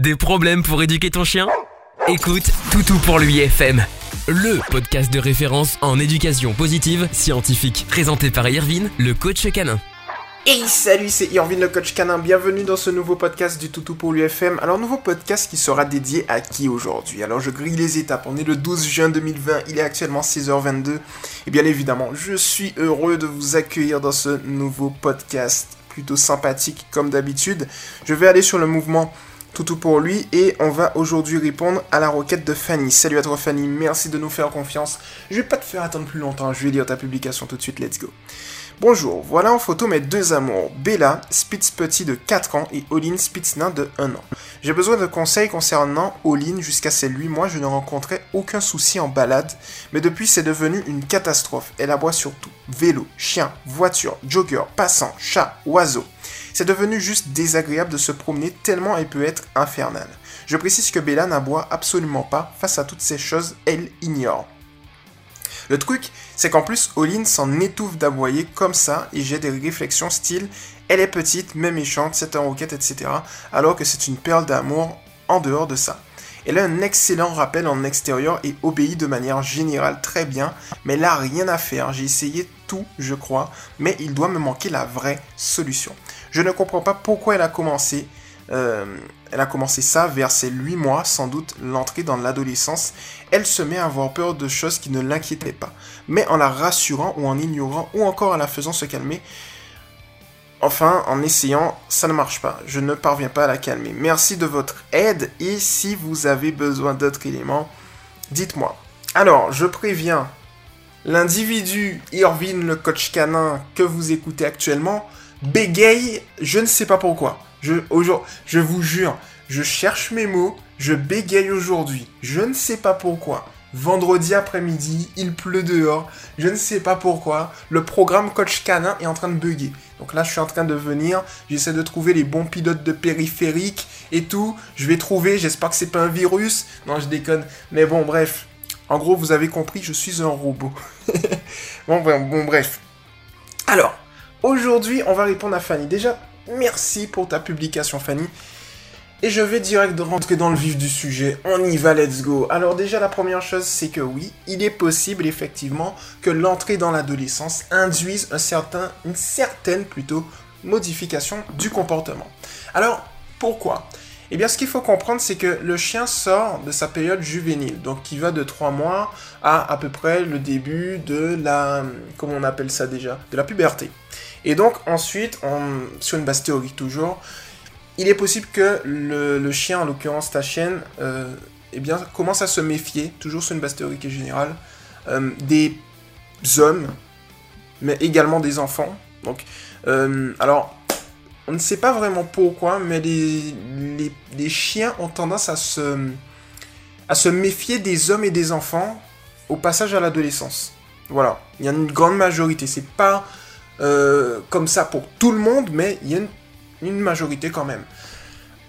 Des problèmes pour éduquer ton chien? Écoute Toutou pour lui FM, le podcast de référence en éducation positive scientifique, présenté par Irvine, le coach canin. Hey salut, c'est Irvine le coach canin, bienvenue dans ce nouveau podcast du Toutou pour l'UFM. Alors nouveau podcast qui sera dédié à qui aujourd'hui? Alors je grille les étapes, on est le 12 juin 2020, il est actuellement 6h22 et bien évidemment je suis heureux de vous accueillir dans ce nouveau podcast. Plutôt sympathique comme d'habitude. Je vais aller sur le mouvement Toutou pour lui et on va aujourd'hui répondre à la requête de Fanny. Salut à toi Fanny, merci de nous faire confiance. Je vais pas te faire attendre plus longtemps, je vais lire ta publication tout de suite, let's go. Bonjour, voilà en photo mes deux amours, Bella, Spitz petit de 4 ans et Olin Spitznain de 1 an. J'ai besoin de conseils concernant Olin jusqu'à ces 8 mois, je ne rencontrais aucun souci en balade, mais depuis c'est devenu une catastrophe. Elle aboie surtout vélo, chien, voiture, jogger, passant, chat, oiseau. C'est devenu juste désagréable de se promener tellement elle peut être infernale. Je précise que Bella n'aboie absolument pas face à toutes ces choses, elle ignore. Le truc, c'est qu'en plus, Olin s'en étouffe d'aboyer comme ça et j'ai des réflexions style elle est petite, mais méchante, c'est un roquette, etc. Alors que c'est une perle d'amour en dehors de ça. Elle a un excellent rappel en extérieur et obéit de manière générale très bien, mais là rien à faire. J'ai essayé tout, je crois, mais il doit me manquer la vraie solution. Je ne comprends pas pourquoi elle a commencé euh, elle a commencé ça vers ses 8 mois, sans doute l'entrée dans l'adolescence. Elle se met à avoir peur de choses qui ne l'inquiétaient pas. Mais en la rassurant ou en ignorant ou encore en la faisant se calmer, enfin en essayant, ça ne marche pas. Je ne parviens pas à la calmer. Merci de votre aide et si vous avez besoin d'autres éléments, dites-moi. Alors, je préviens, l'individu Irvine, le coach canin que vous écoutez actuellement, bégaye, je ne sais pas pourquoi. Je, je vous jure, je cherche mes mots, je bégaye aujourd'hui. Je ne sais pas pourquoi. Vendredi après-midi, il pleut dehors. Je ne sais pas pourquoi. Le programme Coach Canin est en train de bugger. Donc là, je suis en train de venir. J'essaie de trouver les bons pilotes de périphérique et tout. Je vais trouver. J'espère que c'est pas un virus. Non, je déconne. Mais bon, bref. En gros, vous avez compris, je suis un robot. bon, bon, bref. Alors, aujourd'hui, on va répondre à Fanny. Déjà, Merci pour ta publication, Fanny. Et je vais direct rentrer dans le vif du sujet. On y va, let's go. Alors déjà, la première chose, c'est que oui, il est possible effectivement que l'entrée dans l'adolescence induise une certaine plutôt modification du comportement. Alors, pourquoi? Eh bien, ce qu'il faut comprendre, c'est que le chien sort de sa période juvénile, donc qui va de 3 mois à à peu près le début de la... comment on appelle ça déjà De la puberté. Et donc ensuite, sur une base théorique toujours, il est possible que le, chien, en l'occurrence ta chienne, euh, eh bien, commence à se méfier, toujours sur une base théorique et générale, euh, des hommes, mais également des enfants. Donc, euh, alors, on ne sait pas vraiment pourquoi, mais les, les, chiens ont tendance à se, à se méfier des hommes et des enfants au passage à l'adolescence. Voilà, il y a une grande majorité. C'est pas euh, comme ça pour tout le monde, mais il y a une, majorité quand même.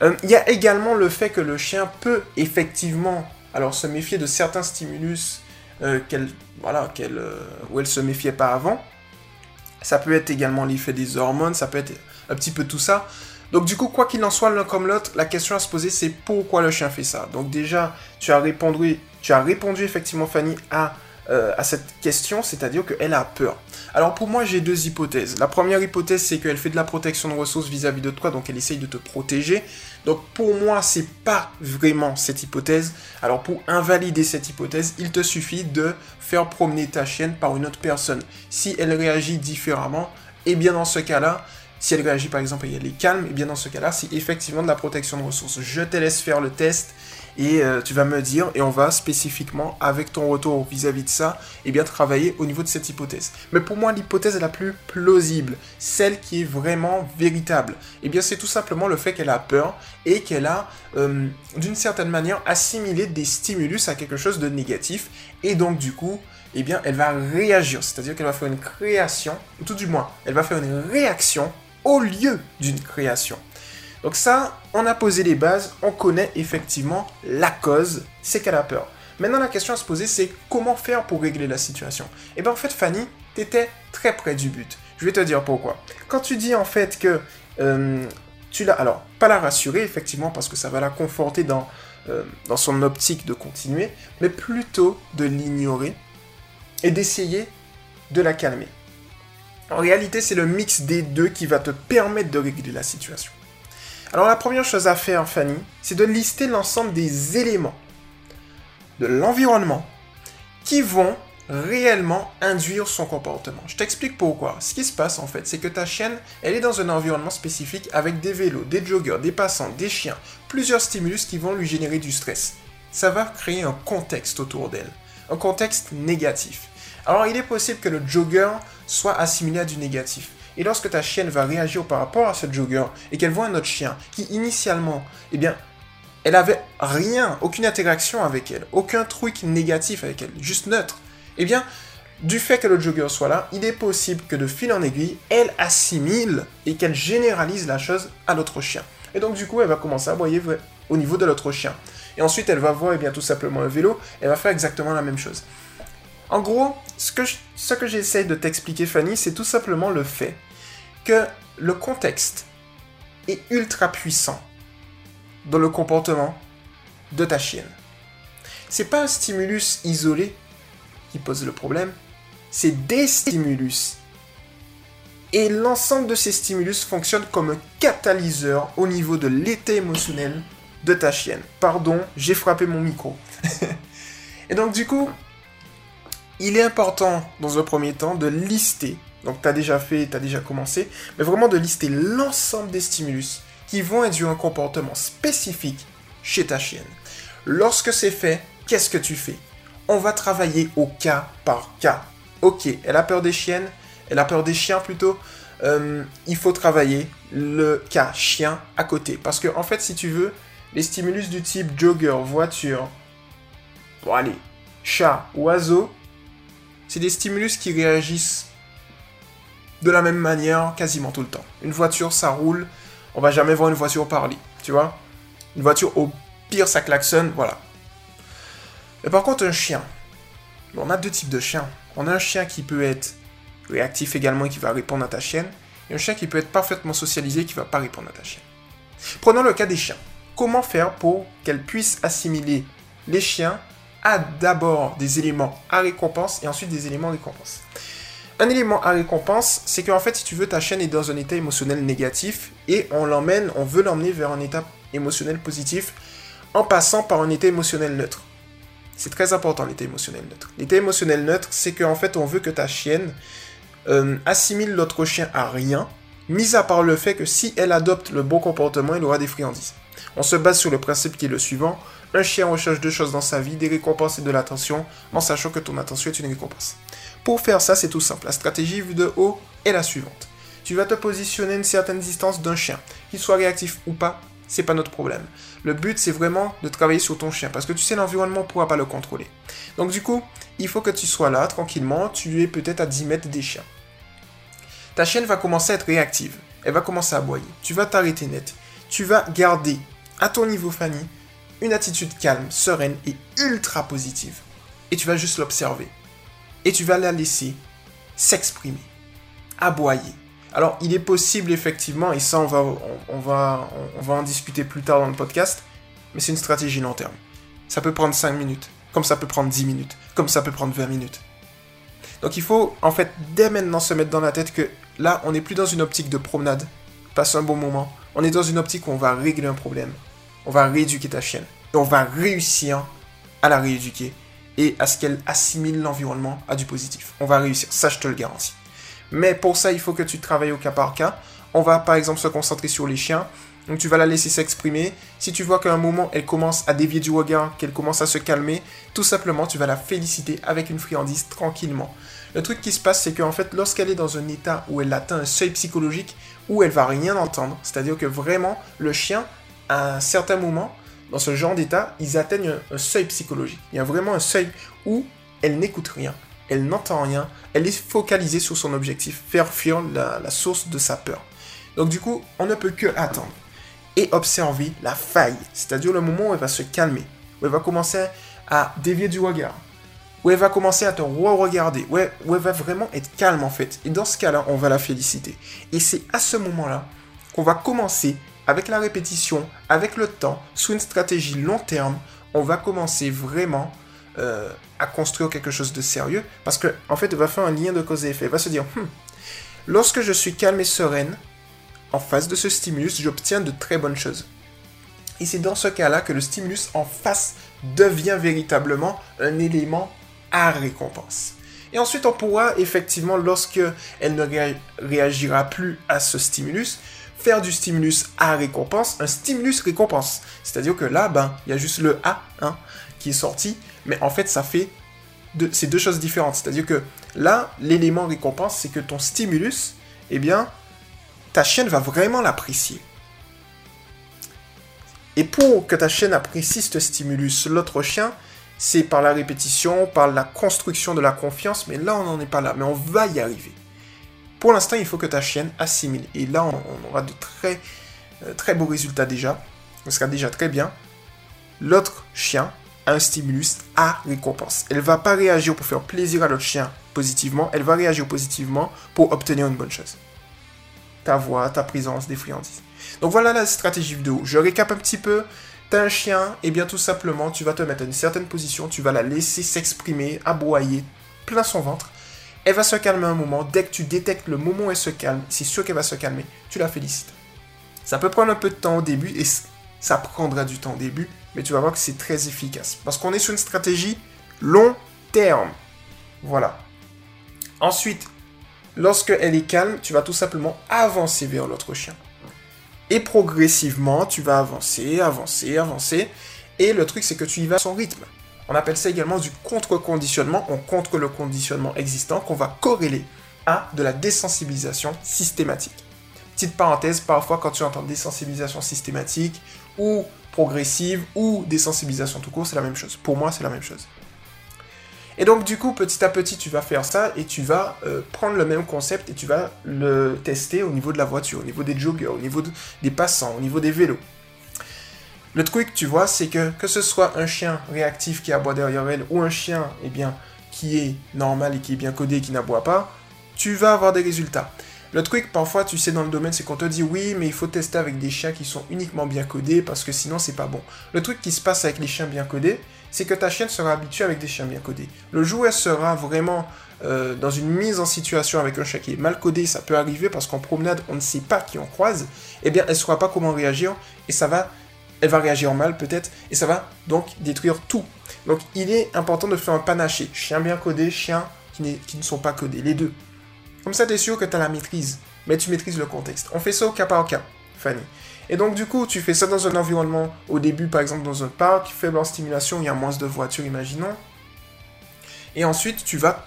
Euh, il y a également le fait que le chien peut effectivement alors se méfier de certains stimulus euh, qu'elle voilà qu'elle où elle se méfiait pas avant. Ça peut être également l'effet des hormones, ça peut être un petit peu tout ça. Donc du coup, quoi qu'il en soit, l'un comme l'autre, la question à se poser, c'est pourquoi le chien fait ça? Donc déjà, tu as répondu, tu as répondu effectivement, Fanny, à euh, à cette question, c'est-à-dire qu'elle a peur. Alors pour moi, j'ai deux hypothèses. La première hypothèse, c'est qu'elle fait de la protection de ressources vis-à-vis de toi, donc elle essaye de te protéger. Donc pour moi, c'est pas vraiment cette hypothèse. Alors pour invalider cette hypothèse, il te suffit de faire promener ta chienne par une autre personne. Si elle réagit différemment, et eh bien dans ce cas-là, si elle réagit par exemple et elle est calme, et eh bien dans ce cas-là, c'est effectivement de la protection de ressources. Je te laisse faire le test et euh, tu vas me dire, et on va spécifiquement, avec ton retour vis-à-vis de ça, et eh bien travailler au niveau de cette hypothèse. Mais pour moi, l'hypothèse la plus plausible, celle qui est vraiment véritable, et eh bien c'est tout simplement le fait qu'elle a peur et qu'elle a, euh, d'une certaine manière, assimilé des stimulus à quelque chose de négatif, et donc du coup, eh bien, elle va réagir, c'est-à-dire qu'elle va faire une création, ou tout du moins, elle va faire une réaction au lieu d'une création. Donc ça, on a posé les bases, on connaît effectivement la cause, c'est qu'elle a peur. Maintenant, la question à se poser, c'est comment faire pour régler la situation? Et eh bien en fait, Fanny, t'étais très près du but. Je vais te dire pourquoi. Quand tu dis en fait que euh, tu l'as, alors, pas la rassurer, effectivement, parce que ça va la conforter dans, euh, dans son optique de continuer, mais plutôt de l'ignorer et d'essayer de la calmer. En réalité, c'est le mix des deux qui va te permettre de régler la situation. Alors la première chose à faire, Fanny, c'est de lister l'ensemble des éléments de l'environnement qui vont réellement induire son comportement. Je t'explique pourquoi. Ce qui se passe en fait, c'est que ta chienne, elle est dans un environnement spécifique avec des vélos, des joggers, des passants, des chiens, plusieurs stimulus qui vont lui générer du stress. Ça va créer un contexte autour d'elle, un contexte négatif. Alors il est possible que le jogger soit assimilé à du négatif. Et lorsque ta chienne va réagir par rapport à ce jogger et qu'elle voit un autre chien qui initialement, eh bien, elle avait rien, aucune interaction avec elle, aucun truc négatif avec elle, juste neutre. Eh bien, du fait que le jogger soit là, il est possible que de fil en aiguille, elle assimile et qu'elle généralise la chose à l'autre chien. Et donc du coup, elle va commencer à aboyer au niveau de l'autre chien. Et ensuite, elle va voir eh bien, tout simplement un vélo, elle va faire exactement la même chose. En gros, ce que, j'essaie de t'expliquer, Fanny, c'est tout simplement le fait que le contexte est ultra puissant dans le comportement de ta chienne. C'est pas un stimulus isolé qui pose le problème, c'est des stimulus. Et l'ensemble de ces stimulus fonctionne comme un catalyseur au niveau de l'état émotionnel de ta chienne. Pardon, j'ai frappé mon micro. Et donc du coup, il est important dans un premier temps de lister, donc tu as déjà fait, tu as déjà commencé, mais vraiment de lister l'ensemble des stimulus qui vont induire un comportement spécifique chez ta chienne. Lorsque c'est fait, qu'est-ce que tu fais? On va travailler au cas par cas. Ok, elle a peur des chiennes, elle a peur des chiens plutôt. Euh, il faut travailler le cas chien à côté. Parce que en fait, si tu veux, les stimulus du type jogger, voiture, bon allez, chat, oiseau, c'est des stimulus qui réagissent de la même manière quasiment tout le temps. Une voiture, ça roule, on va jamais voir une voiture parler, tu vois. Une voiture, au pire, ça klaxonne, voilà. Mais par contre, un chien, on a deux types de chiens. On a un chien qui peut être réactif également et qui va répondre à ta chienne, et un chien qui peut être parfaitement socialisé et qui va pas répondre à ta chienne. Prenons le cas des chiens. Comment faire pour qu'elles puissent assimiler les chiens a d'abord des éléments à récompense et ensuite des éléments récompense. Un élément à récompense, c'est qu'en fait, si tu veux, ta chaîne est dans un état émotionnel négatif et on l'emmène, on veut l'emmener vers un état émotionnel positif en passant par un état émotionnel neutre. C'est très important l'état émotionnel neutre. L'état émotionnel neutre, c'est qu'en fait, on veut que ta chienne euh, assimile l'autre chien à rien, mis à part le fait que si elle adopte le bon comportement, elle aura des friandises. On se base sur le principe qui est le suivant. Un chien recherche deux choses dans sa vie, des récompenses et de l'attention, en sachant que ton attention est une récompense. Pour faire ça, c'est tout simple. La stratégie vue de haut est la suivante. Tu vas te positionner une certaine distance d'un chien. Qu'il soit réactif ou pas, c'est pas notre problème. Le but, c'est vraiment de travailler sur ton chien, parce que tu sais, l'environnement ne pourra pas le contrôler. Donc du coup, il faut que tu sois là, tranquillement, tu es peut-être à 10 mètres des chiens. Ta chienne va commencer à être réactive. Elle va commencer à aboyer. Tu vas t'arrêter net. Tu vas garder, à ton niveau Fanny, une attitude calme, sereine et ultra positive. Et tu vas juste l'observer. Et tu vas la laisser s'exprimer, aboyer. Alors, il est possible effectivement, et ça on va, on, va, on va en discuter plus tard dans le podcast, mais c'est une stratégie long terme. Ça peut prendre 5 minutes, comme ça peut prendre 10 minutes, comme ça peut prendre 20 minutes. Donc il faut en fait dès maintenant se mettre dans la tête que là, on n'est plus dans une optique de promenade, passe un bon moment. On est dans une optique où on va régler un problème on va rééduquer ta chienne. Et on va réussir à la rééduquer et à ce qu'elle assimile l'environnement à du positif. On va réussir, ça je te le garantis. Mais pour ça, il faut que tu travailles au cas par cas. On va par exemple se concentrer sur les chiens. Donc tu vas la laisser s'exprimer. Si tu vois qu'à un moment elle commence à dévier du regard, qu'elle commence à se calmer, tout simplement tu vas la féliciter avec une friandise tranquillement. Le truc qui se passe, c'est qu'en fait, lorsqu'elle est dans un état où elle atteint un seuil psychologique, où elle va rien entendre, c'est-à-dire que vraiment le chien à un certain moment, dans ce genre d'état, ils atteignent un, seuil psychologique. Il y a vraiment un seuil où elle n'écoute rien, elle n'entend rien, elle est focalisée sur son objectif, faire fuir la, source de sa peur. Donc du coup, on ne peut que attendre et observer la faille, c'est-à-dire le moment où elle va se calmer, où elle va commencer à dévier du regard, où elle va commencer à te re-regarder, où, elle va vraiment être calme en fait. Et dans ce cas-là, on va la féliciter. Et c'est à ce moment-là qu'on va commencer avec la répétition, avec le temps, sous une stratégie long terme, on va commencer vraiment euh, à construire quelque chose de sérieux. Parce que, en fait, il va faire un lien de cause et effet. Il va se dire, hmm, lorsque je suis calme et sereine, en face de ce stimulus, j'obtiens de très bonnes choses. Et c'est dans ce cas-là que le stimulus en face devient véritablement un élément à récompense. Et ensuite, on pourra effectivement, lorsque elle ne réagira plus à ce stimulus, faire du stimulus à récompense, un stimulus récompense. C'est-à-dire que là, ben, il y a juste le A hein, qui est sorti, mais en fait, ça fait c'est deux choses différentes. C'est-à-dire que là, l'élément récompense, c'est que ton stimulus, eh bien, ta chaîne va vraiment l'apprécier. Et pour que ta chaîne apprécie ce stimulus, l'autre chien, c'est par la répétition, par la construction de la confiance, mais là, on n'en est pas là, mais on va y arriver. Pour l'instant, il faut que ta chienne assimile. Et là, on, aura de très, euh, très beaux résultats déjà. Ce sera déjà très bien. L'autre chien a un stimulus à récompense. Elle va pas réagir pour faire plaisir à l'autre chien positivement, elle va réagir positivement pour obtenir une bonne chose. Ta voix, ta présence, des friandises. Donc voilà la stratégie vidéo. Je récap un petit peu. T'as un chien, et bien tout simplement, tu vas te mettre à une certaine position, tu vas la laisser s'exprimer, aboyer, plein son ventre. Elle va se calmer un moment. Dès que tu détectes le moment où elle se calme, c'est sûr qu'elle va se calmer, tu la félicites. Ça peut prendre un peu de temps au début, et ça prendra du temps au début, mais tu vas voir que c'est très efficace. Parce qu'on est sur une stratégie long terme. Voilà. Ensuite, lorsque elle est calme, tu vas tout simplement avancer vers l'autre chien. Et progressivement, tu vas avancer, avancer, avancer. Et le truc, c'est que tu y vas à son rythme. On appelle ça également du contre-conditionnement. On contre le conditionnement existant qu'on va corréler à de la désensibilisation systématique. Petite parenthèse, parfois quand tu entends désensibilisation systématique ou progressive ou désensibilisation tout court, c'est la même chose. Pour moi, c'est la même chose. Et donc du coup, petit à petit, tu vas faire ça et tu vas euh, prendre le même concept et tu vas le tester au niveau de la voiture, au niveau des joggers, au niveau des passants, au niveau des vélos. Le truc, tu vois, c'est que que ce soit un chien réactif qui aboie derrière elle ou un chien, eh bien, qui est normal et qui est bien codé et qui n'aboie pas, tu vas avoir des résultats. Le truc, parfois, tu sais, dans le domaine, c'est qu'on te dit oui, mais il faut tester avec des chiens qui sont uniquement bien codés parce que sinon, c'est pas bon. Le truc qui se passe avec les chiens bien codés, c'est que ta chienne sera habituée avec des chiens bien codés. Le jour où elle sera vraiment euh, dans une mise en situation avec un chien qui est mal codé, ça peut arriver parce qu'en promenade, on ne sait pas qui on croise, eh bien, elle ne saura pas comment réagir et ça va, elle va réagir mal peut-être et ça va donc détruire tout. Donc, il est important de faire un panaché. Chien bien codé, chien qui, qui ne sont pas codés, les deux. Comme ça, tu es sûr que tu as la maîtrise, mais tu maîtrises le contexte. On fait ça au cas par cas, Fanny. Et donc, du coup, tu fais ça dans un environnement, au début, par exemple, dans un parc, faible en stimulation, il y a moins de voitures, imaginons. Et ensuite, tu vas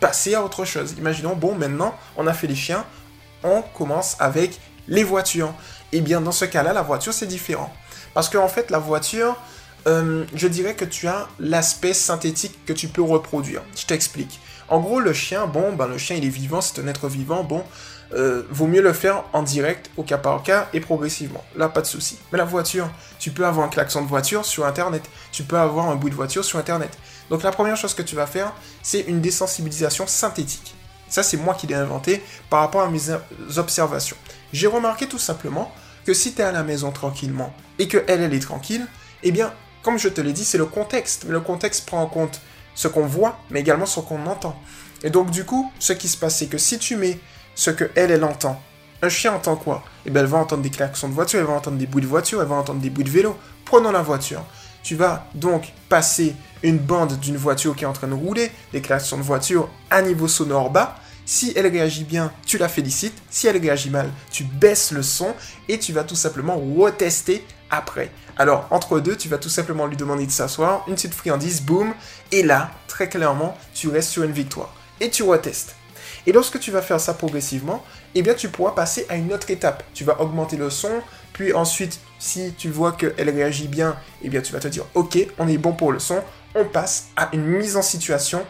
passer à autre chose. Imaginons, bon, maintenant, on a fait les chiens, on commence avec les voitures. Et eh bien, dans ce cas-là, la voiture, c'est différent. Parce qu'en en fait, la voiture, euh, je dirais que tu as l'aspect synthétique que tu peux reproduire. Je t'explique. En gros, le chien, bon, ben, le chien, il est vivant, c'est un être vivant, bon, euh, vaut mieux le faire en direct, au cas par cas, et progressivement. Là, pas de souci. Mais la voiture, tu peux avoir un klaxon de voiture sur Internet, tu peux avoir un bruit de voiture sur Internet. Donc la première chose que tu vas faire, c'est une désensibilisation synthétique. Ça, c'est moi qui l'ai inventé par rapport à mes observations. J'ai remarqué tout simplement que si tu es à la maison tranquillement et que elle, elle est tranquille, eh bien, comme je te l'ai dit, c'est le contexte. Mais le contexte prend en compte ce qu'on voit, mais également ce qu'on entend. Et donc, du coup, ce qui se passe, c'est que si tu mets ce que elle, elle entend, un chien entend quoi? Eh bien, elle va entendre des klaxons de voiture, elle va entendre des bruits de voiture, elle va entendre des bruits de vélo. Prenons la voiture. Tu vas donc passer une bande d'une voiture qui est en train de rouler, des klaxons de voiture à niveau sonore bas. Si elle réagit bien, tu la félicites. Si elle réagit mal, tu baisses le son et tu vas tout simplement retester après. Alors, entre deux, tu vas tout simplement lui demander de s'asseoir, une petite friandise, boum, et là, très clairement, tu restes sur une victoire. Et tu retestes. Et lorsque tu vas faire ça progressivement, eh bien, tu pourras passer à une autre étape. Tu vas augmenter le son, puis ensuite, si tu vois qu'elle réagit bien, eh bien, tu vas te dire, ok, on est bon pour le son, on passe à une mise en situation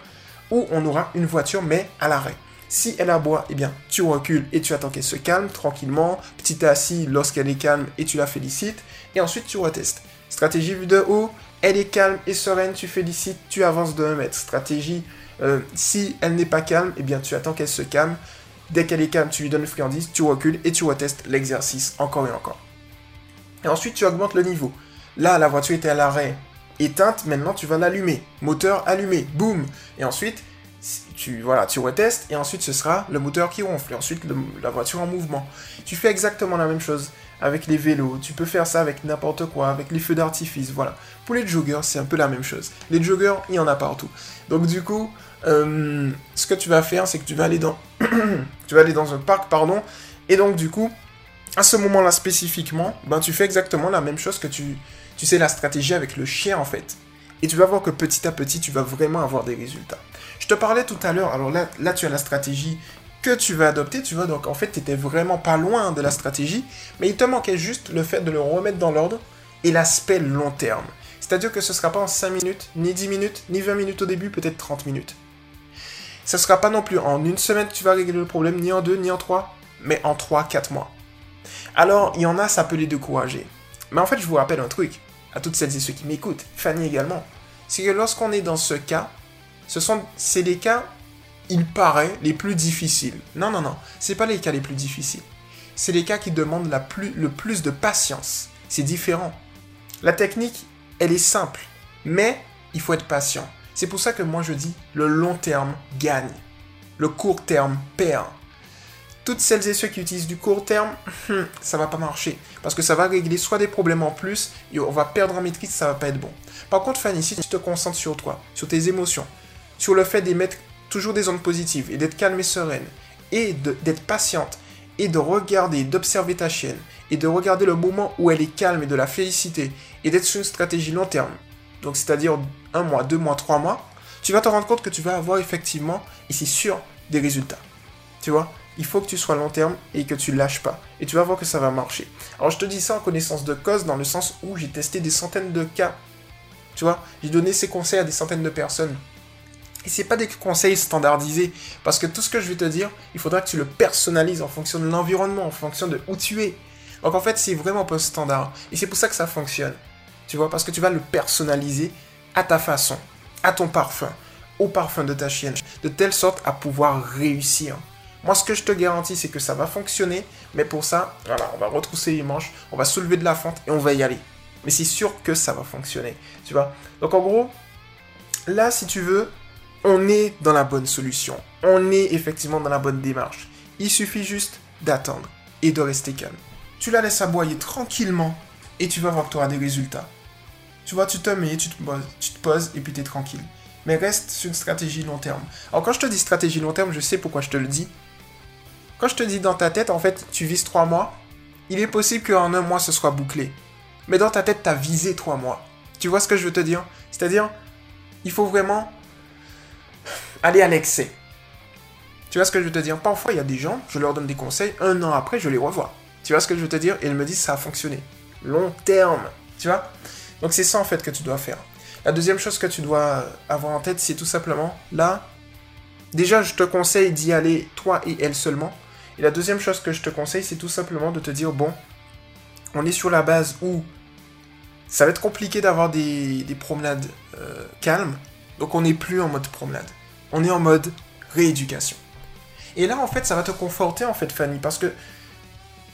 où on aura une voiture, mais à l'arrêt. Si elle aboie, eh bien, tu recules et tu attends qu'elle se calme tranquillement, petit assis lorsqu'elle est calme et tu la félicites, et ensuite tu retestes. Stratégie vue de haut, elle est calme et sereine, tu félicites, tu avances de 1 mètre. Stratégie, euh, si elle n'est pas calme, eh bien, tu attends qu'elle se calme. Dès qu'elle est calme, tu lui donnes une friandise, tu recules et tu retestes l'exercice encore et encore. Et ensuite, tu augmentes le niveau. Là, la voiture était à l'arrêt éteinte, maintenant tu vas l'allumer. Moteur allumé, boum. Et ensuite, tu, voilà, tu retestes et ensuite ce sera le moteur qui ronfle et ensuite la voiture en mouvement. Tu fais exactement la même chose avec les vélos, tu peux faire ça avec n'importe quoi, avec les feux d'artifice, voilà. Pour les joggers, c'est un peu la même chose. Les joggers, il y en a partout. Donc du coup, euh, ce que tu vas faire, c'est que tu vas aller dans, tu vas aller dans un parc, pardon, et donc du coup, à ce moment-là spécifiquement, ben tu fais exactement la même chose que tu, tu sais la stratégie avec le chien en fait. Et tu vas voir que petit à petit, tu vas vraiment avoir des résultats. Je te parlais tout à l'heure, alors là, là tu as la stratégie que tu vas adopter, tu vois, donc en fait tu étais vraiment pas loin de la stratégie, mais il te manquait juste le fait de le remettre dans l'ordre et l'aspect long terme. C'est-à-dire que ce ne sera pas en 5 minutes, ni 10 minutes, ni 20 minutes au début, peut-être 30 minutes. Ce sera pas non plus en une semaine tu vas régler le problème, ni en deux, ni en trois, mais en 3-4 mois. Alors, il y en a, ça peut les décourager. Mais en fait, je vous rappelle un truc, à toutes celles et ceux qui m'écoutent, Fanny également, c'est que lorsqu'on est dans ce cas, ce sont, c'est les cas, il paraît, les plus difficiles. Non, non, non, c'est pas les cas les plus difficiles. C'est les cas qui demandent la plus, le plus de patience. C'est différent. La technique, elle est simple, mais il faut être patient. C'est pour ça que moi je dis, le long terme gagne. Le court terme perd. Toutes celles et ceux qui utilisent du court terme, ça va pas marcher. Parce que ça va régler soit des problèmes en plus, et on va perdre en maîtrise, ça va pas être bon. Par contre, Fanny, si tu te concentres sur toi, sur tes émotions, sur le fait d'émettre toujours des ondes positives et d'être calme et sereine, et d'être patiente, et de regarder, d'observer ta chienne, et de regarder le moment où elle est calme et de la féliciter, et d'être sur une stratégie long terme, donc c'est-à-dire un mois, deux mois, trois mois, tu vas te rendre compte que tu vas avoir effectivement, et c'est sûr, des résultats. Tu vois il faut que tu sois long terme et que tu lâches pas. Et tu vas voir que ça va marcher. Alors je te dis ça en connaissance de cause dans le sens où j'ai testé des centaines de cas. Tu vois, j'ai donné ces conseils à des centaines de personnes. Et c'est pas des conseils standardisés. Parce que tout ce que je vais te dire, il faudra que tu le personnalises en fonction de l'environnement, en fonction de où tu es. Donc en fait, c'est vraiment pas standard. Et c'est pour ça que ça fonctionne. Tu vois, parce que tu vas le personnaliser à ta façon, à ton parfum, au parfum de ta chienne, de telle sorte à pouvoir réussir. Moi, ce que je te garantis, c'est que ça va fonctionner. Mais pour ça, voilà, on va retrousser les manches, on va soulever de la fente et on va y aller. Mais c'est sûr que ça va fonctionner. Tu vois? Donc en gros, là, si tu veux, on est dans la bonne solution. On est effectivement dans la bonne démarche. Il suffit juste d'attendre et de rester calme. Tu la laisses aboyer tranquillement et tu vas voir que tu auras des résultats. Tu vois, tu te mets, tu te poses, et puis tu es tranquille. Mais reste sur une stratégie long terme. Alors quand je te dis stratégie long terme, je sais pourquoi je te le dis. Quand je te dis dans ta tête, en fait, tu vises 3 mois, il est possible qu'en un mois, ce soit bouclé. Mais dans ta tête, tu as visé 3 mois. Tu vois ce que je veux te dire? C'est-à-dire, il faut vraiment aller à l'excès. Tu vois ce que je veux te dire? Parfois, il y a des gens, je leur donne des conseils, un an après, je les revois. Tu vois ce que je veux te dire? Et ils me disent, ça a fonctionné. Long terme. Tu vois? Donc c'est ça, en fait, que tu dois faire. La deuxième chose que tu dois avoir en tête, c'est tout simplement, là, déjà, je te conseille d'y aller, toi et elle seulement. Et la deuxième chose que je te conseille, c'est tout simplement de te dire, bon, on est sur la base où ça va être compliqué d'avoir des, promenades euh, calmes, donc on n'est plus en mode promenade. On est en mode rééducation. Et là, en fait, ça va te conforter, en fait, Fanny, parce que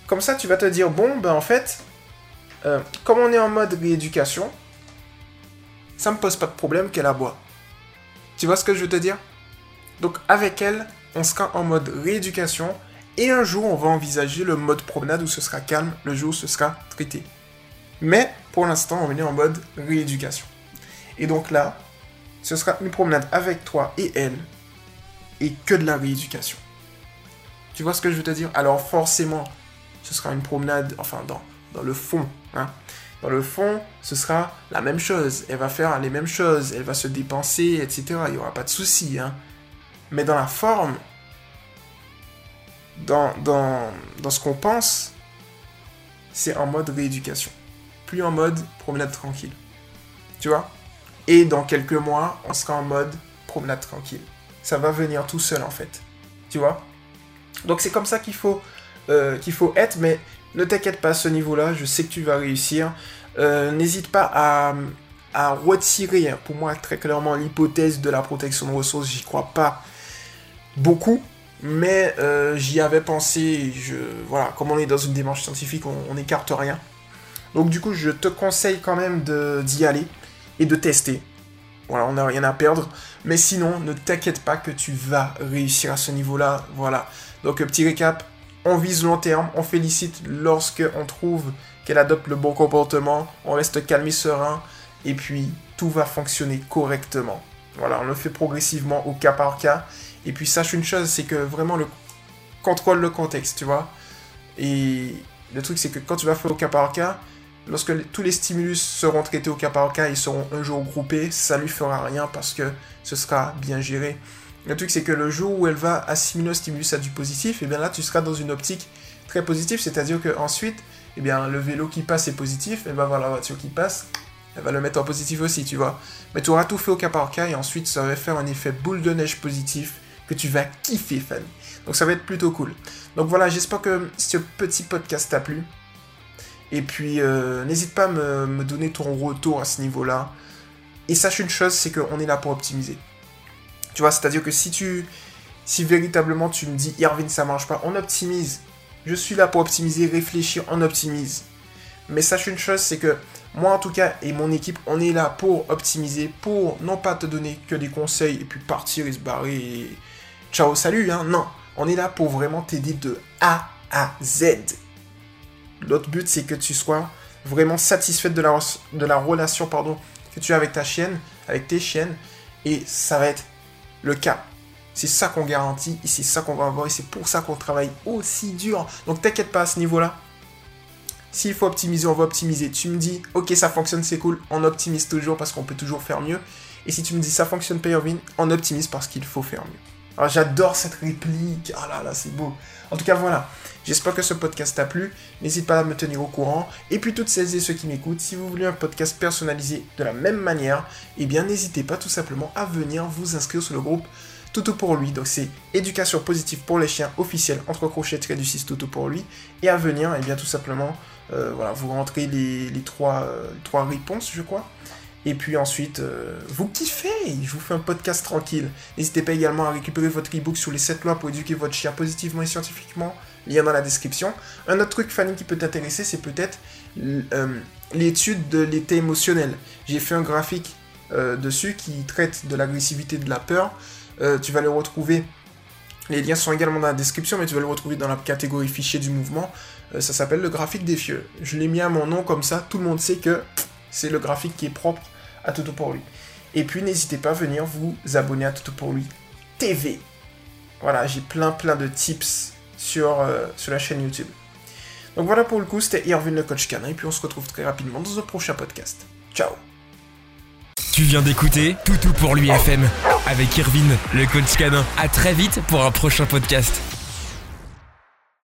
comme ça, tu vas te dire, bon, ben en fait, euh, comme on est en mode rééducation, ça me pose pas de problème qu'elle aboie. Tu vois ce que je veux te dire? Donc avec elle, on sera en mode rééducation et un jour, on va envisager le mode promenade où ce sera calme, le jour où ce sera traité. Mais pour l'instant, on est en mode rééducation. Et donc là, ce sera une promenade avec toi et elle, et que de la rééducation. Tu vois ce que je veux te dire? Alors forcément, ce sera une promenade, enfin dans, dans le fond. Hein. Dans le fond, ce sera la même chose. Elle va faire les mêmes choses, elle va se dépenser, etc. Il n'y aura pas de souci. Hein. Mais dans la forme, dans, dans, ce qu'on pense, c'est en mode rééducation. Plus en mode promenade tranquille. Tu vois? Et dans quelques mois, on sera en mode promenade tranquille. Ça va venir tout seul en fait. Tu vois? Donc c'est comme ça qu'il faut, euh, faut être, mais ne t'inquiète pas à ce niveau-là, je sais que tu vas réussir. Euh, n'hésite pas à, à retirer, hein, pour moi très clairement, l'hypothèse de la protection de ressources, j'y crois pas beaucoup mais euh, j'y avais pensé, voilà, comme on est dans une démarche scientifique, on n'écarte rien. Donc du coup, je te conseille quand même d'y aller et de tester. Voilà, on n'a rien à perdre. Mais sinon, ne t'inquiète pas que tu vas réussir à ce niveau-là. Voilà. Donc, petit récap. On vise long terme. On félicite lorsque on trouve qu'elle adopte le bon comportement. On reste calme et serein. Et puis, tout va fonctionner correctement. Voilà, on le fait progressivement au cas par cas. Et puis, sache une chose, c'est que vraiment, le contrôle le contexte, tu vois. Et le truc, c'est que quand tu vas faire au cas par cas, lorsque tous les stimulus seront traités au cas par cas, ils seront un jour groupés, ça lui fera rien parce que ce sera bien géré. Le truc, c'est que le jour où elle va assimiler un stimulus à du positif, et eh bien là, tu seras dans une optique très positive, c'est-à-dire que ensuite, eh bien, le vélo qui passe est positif, et ben voilà, la voiture qui passe, elle va le mettre en positif aussi, tu vois. Mais tu auras tout fait au cas par cas, et ensuite, ça va faire un effet boule de neige positif que tu vas kiffer, Fanny. Donc ça va être plutôt cool. Donc voilà, j'espère que ce petit podcast t'a plu. Et puis, euh, n'hésite pas à me, donner ton retour à ce niveau-là. Et sache une chose, c'est qu'on est là pour optimiser. Tu vois, c'est-à-dire que si tu, si véritablement tu me dis, Irvin, ça marche pas, on optimise. Je suis là pour optimiser, réfléchir, on optimise. Mais sache une chose, c'est que moi en tout cas et mon équipe, on est là pour optimiser, pour non pas te donner que des conseils et puis partir et se barrer ciao, salut, hein. Non, on est là pour vraiment t'aider de A à Z. L'autre but, c'est que tu sois vraiment satisfaite de la, de la relation pardon, que tu as avec ta chienne, avec tes chiennes. Et ça va être le cas. C'est ça qu'on garantit et c'est ça qu'on va avoir et c'est pour ça qu'on travaille aussi dur. Donc t'inquiète pas à ce niveau-là. S'il faut optimiser, on va optimiser. Tu me dis, ok, ça fonctionne, c'est cool, on optimise toujours parce qu'on peut toujours faire mieux. Et si tu me dis, ça fonctionne, Payervin, on optimise parce qu'il faut faire mieux. Alors j'adore cette réplique. Ah là là, c'est beau. En tout cas, voilà. J'espère que ce podcast t'a plu. N'hésite pas à me tenir au courant. Et puis toutes celles et ceux qui m'écoutent, si vous voulez un podcast personnalisé de la même manière, eh bien n'hésitez pas tout simplement à venir vous inscrire sur le groupe Toutou pour lui. Donc c'est éducation positive pour les chiens officiel entre crochets du 6 Toutou pour lui. Et à venir, eh bien tout simplement, euh, voilà, vous rentrez les, trois, euh, trois réponses, je crois. Et puis ensuite, euh, vous kiffez, je vous fais un podcast tranquille. N'hésitez pas également à récupérer votre e-book sur les 7 lois pour éduquer votre chien positivement et scientifiquement, lien dans la description. Un autre truc, Fanny, qui peut t'intéresser, c'est peut-être euh, l'étude de l'état émotionnel. J'ai fait un graphique euh, dessus qui traite de l'agressivité, de la peur. tu vas le retrouver, les liens sont également dans la description, mais tu vas le retrouver dans la catégorie fichier du mouvement. ça s'appelle le graphique des fieux. Je l'ai mis à mon nom comme ça, tout le monde sait que c'est le graphique qui est propre à Toto pour lui. Et puis n'hésitez pas à venir vous abonner à Toto pour lui TV. Voilà, j'ai plein plein de tips sur, euh, sur la chaîne YouTube. Donc voilà pour le coup, c'était Irvin le coach canin et puis on se retrouve très rapidement dans un prochain podcast. Ciao Tu viens d'écouter Toutou pour lui FM avec Irvin le coach canin. À très vite pour un prochain podcast.